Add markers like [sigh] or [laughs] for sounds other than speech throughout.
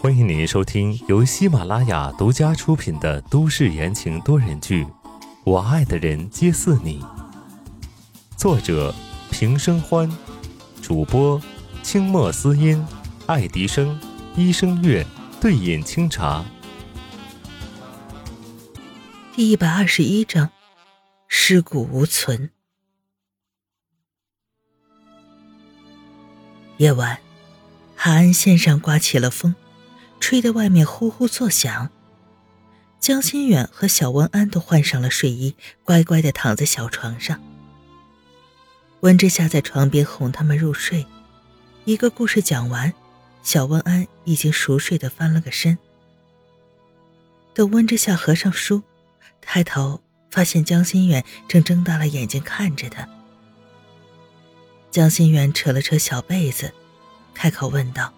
欢迎您收听由喜马拉雅独家出品的都市言情多人剧《我爱的人皆似你》，作者平生欢，主播清墨思音、爱迪生、一生月、对饮清茶。第一百二十一章，尸骨无存。夜晚，海岸线上刮起了风。吹得外面呼呼作响。江心远和小文安都换上了睡衣，乖乖的躺在小床上。温之夏在床边哄他们入睡。一个故事讲完，小文安已经熟睡的翻了个身。等温之夏合上书，抬头发现江心远正睁大了眼睛看着他。江心远扯了扯小被子，开口问道。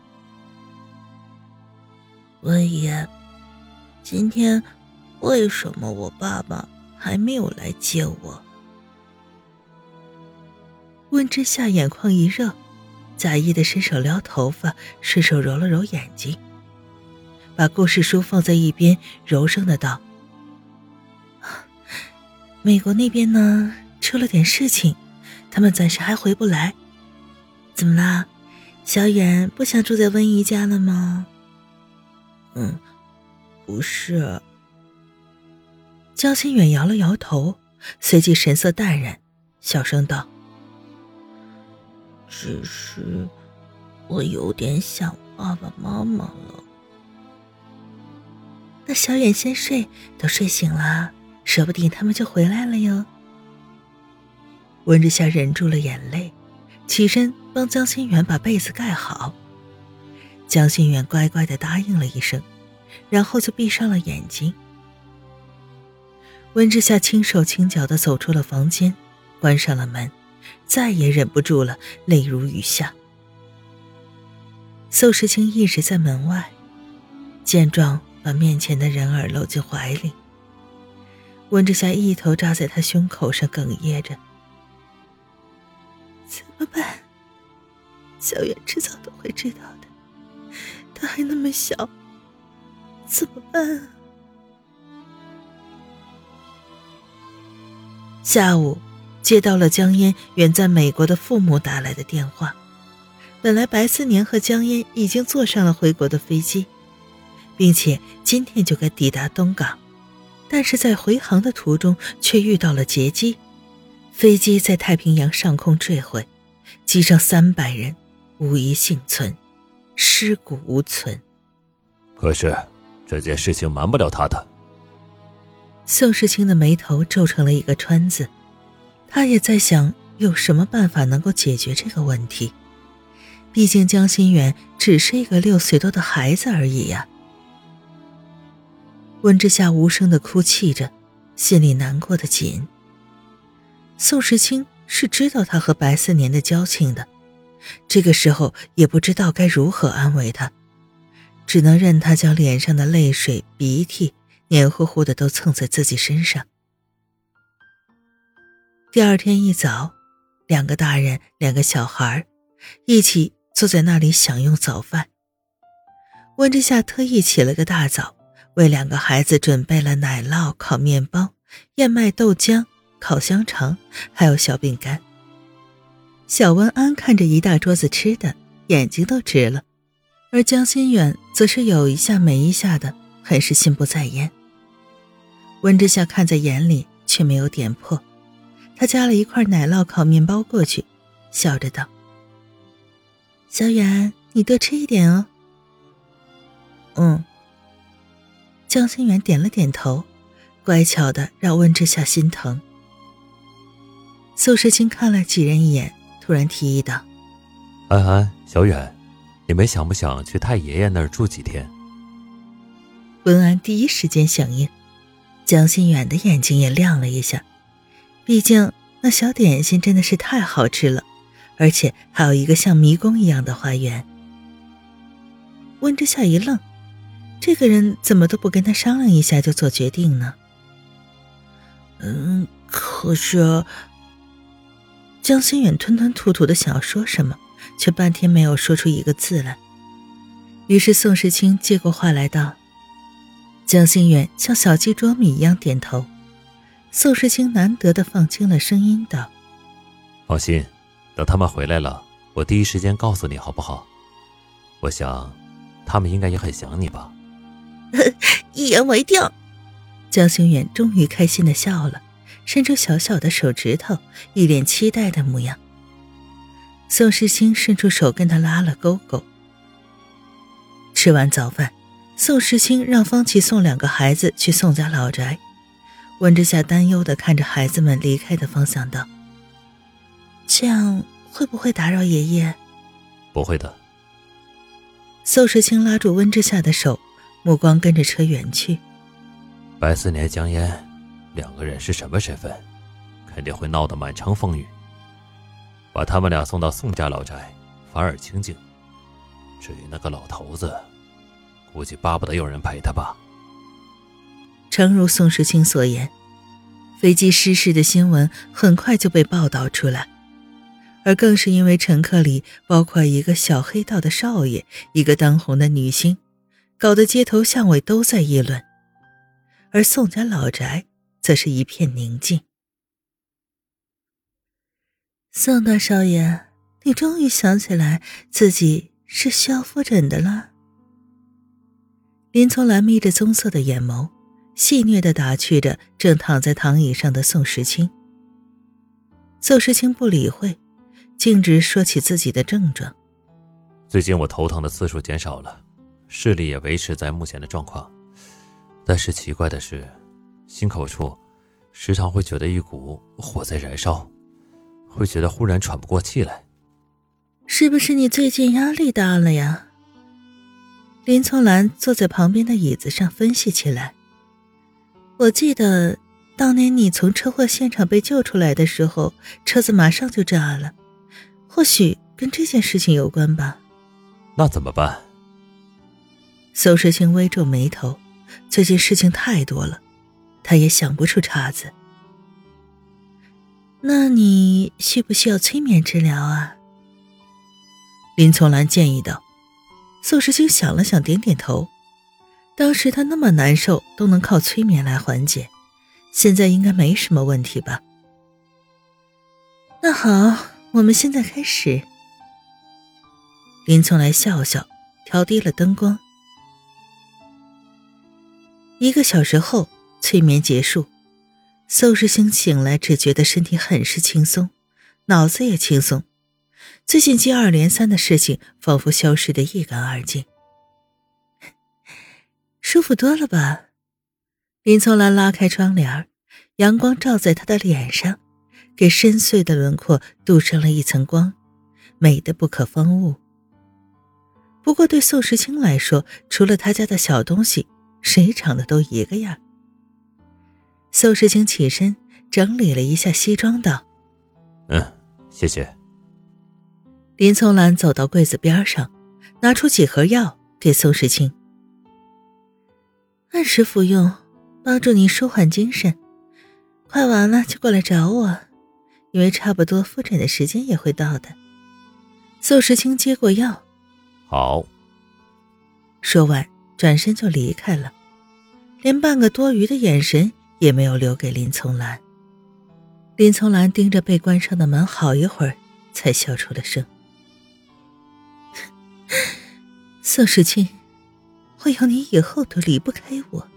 温言，今天为什么我爸爸还没有来接我？温之夏眼眶一热，假意的伸手撩头发，顺手揉了揉眼睛，把故事书放在一边，柔声的道：“美国那边呢，出了点事情，他们暂时还回不来。怎么啦？小远不想住在温姨家了吗？”嗯，不是。江心远摇了摇头，随即神色淡然，小声道：“只是我有点想爸爸妈妈了。”那小远先睡，都睡醒了，说不定他们就回来了哟。温之夏忍住了眼泪，起身帮江心远把被子盖好。江心远乖乖的答应了一声，然后就闭上了眼睛。温之夏轻手轻脚的走出了房间，关上了门，再也忍不住了，泪如雨下。宋时清一直在门外，见状，把面前的人儿搂进怀里。温之夏一头扎在他胸口上，哽咽着：“怎么办？小远迟早都会知道的。”他还那么小，怎么办？下午接到了江烟远在美国的父母打来的电话。本来白思年和江烟已经坐上了回国的飞机，并且今天就该抵达东港，但是在回航的途中却遇到了劫机，飞机在太平洋上空坠毁，机上三百人无一幸存。尸骨无存。可是这件事情瞒不了他的。宋世清的眉头皱成了一个川字，他也在想有什么办法能够解决这个问题。毕竟江心远只是一个六岁多的孩子而已呀。温之夏无声的哭泣着，心里难过的紧。宋时清是知道他和白思年的交情的。这个时候也不知道该如何安慰他，只能任他将脸上的泪水、鼻涕黏糊糊的都蹭在自己身上。第二天一早，两个大人、两个小孩一起坐在那里享用早饭。温之夏特意起了个大早，为两个孩子准备了奶酪、烤面包、燕麦豆浆、烤香肠，还有小饼干。小文安看着一大桌子吃的，眼睛都直了，而江心远则是有一下没一下的，很是心不在焉。温之夏看在眼里，却没有点破，他夹了一块奶酪烤面包过去，笑着道：“小远，你多吃一点哦。”“嗯。”江心远点了点头，乖巧的让温之夏心疼。苏时清看了几人一眼。突然提议道：“安安，小远，你们想不想去太爷爷那儿住几天？”温安第一时间响应，江心远的眼睛也亮了一下。毕竟那小点心真的是太好吃了，而且还有一个像迷宫一样的花园。温之夏一愣，这个人怎么都不跟他商量一下就做决定呢？嗯，可是。江心远吞吞吐吐的想要说什么，却半天没有说出一个字来。于是宋时清接过话来道：“江心远像小鸡啄米一样点头。”宋时清难得的放轻了声音道：“放心，等他们回来了，我第一时间告诉你，好不好？我想，他们应该也很想你吧。[laughs] ”一言为定。江心远终于开心的笑了，伸出小小的手指头，一脸期待的模样。宋时清伸出手跟他拉了勾勾。吃完早饭，宋时清让方琦送两个孩子去宋家老宅。温之夏担忧的看着孩子们离开的方向，道：“这样会不会打扰爷爷？”“不会的。”宋时清拉住温之夏的手，目光跟着车远去。白思年、江烟两个人是什么身份？肯定会闹得满城风雨。把他们俩送到宋家老宅，反而清静。至于那个老头子，估计巴不得有人陪他吧。诚如宋时清所言，飞机失事的新闻很快就被报道出来，而更是因为乘客里包括一个小黑道的少爷，一个当红的女星，搞得街头巷尾都在议论。而宋家老宅则是一片宁静。宋大少爷，你终于想起来自己是需要复诊的了。林从兰眯着棕色的眼眸。戏谑的打趣着正躺在躺椅上的宋时清。宋时清不理会，径直说起自己的症状。最近我头疼的次数减少了，视力也维持在目前的状况。但是奇怪的是，心口处时常会觉得一股火在燃烧，会觉得忽然喘不过气来。是不是你最近压力大了呀？林从兰坐在旁边的椅子上分析起来。我记得，当年你从车祸现场被救出来的时候，车子马上就炸了，或许跟这件事情有关吧。那怎么办？邹世清微皱眉头，最近事情太多了，他也想不出茬子。那你需不需要催眠治疗啊？林从兰建议道。宋时清想了想，点点头。当时他那么难受，都能靠催眠来缓解，现在应该没什么问题吧？那好，我们现在开始。林从来笑笑，调低了灯光。一个小时后，催眠结束，宋世兴醒来，只觉得身体很是轻松，脑子也轻松，最近接二连三的事情仿佛消失的一干二净。[laughs] 舒服多了吧？林从兰拉开窗帘，阳光照在她的脸上，给深邃的轮廓镀上了一层光，美的不可方物。不过对宋时清来说，除了他家的小东西，谁长得都一个样。宋时清起身整理了一下西装，道：“嗯，谢谢。”林从兰走到柜子边上，拿出几盒药给宋时清。按时服用，帮助你舒缓精神。快完了就过来找我，因为差不多复诊的时间也会到的。宋时清接过药，好。说完，转身就离开了，连半个多余的眼神也没有留给林从兰。林从兰盯着被关上的门好一会儿，才笑出了声：“ [laughs] 宋时清。”我要你以后都离不开我。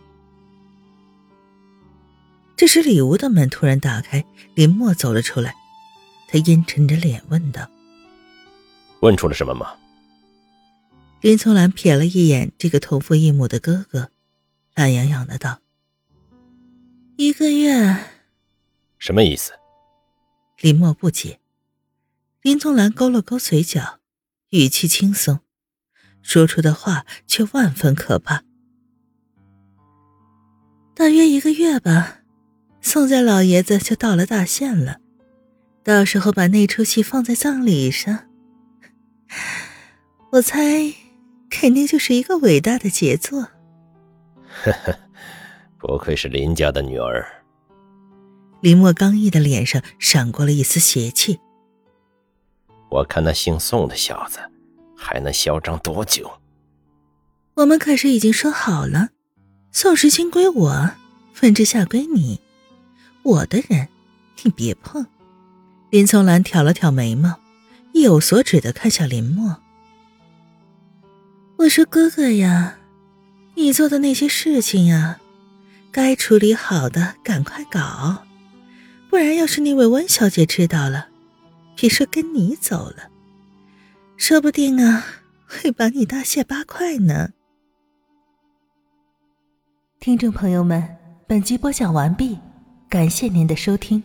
这时，里屋的门突然打开，林墨走了出来。他阴沉着脸问道：“问出了什么吗？”林从兰瞥了一眼这个同父异母的哥哥，懒洋洋的道：“一个月。”什么意思？林墨不解。林宗兰勾了勾嘴角，语气轻松。说出的话却万分可怕。大约一个月吧，宋家老爷子就到了大限了，到时候把那出戏放在葬礼上，[laughs] 我猜肯定就是一个伟大的杰作。呵呵，不愧是林家的女儿。林墨刚毅的脸上闪过了一丝邪气。我看那姓宋的小子。还能嚣张多久？我们可是已经说好了，宋时清归我，温之夏归你，我的人你别碰。林从兰挑了挑眉毛，意有所指的看向林墨。我说：“哥哥呀，你做的那些事情呀，该处理好的赶快搞，不然要是那位温小姐知道了，别说跟你走了，说不定啊会把你大卸八块呢。”听众朋友们，本集播讲完毕，感谢您的收听。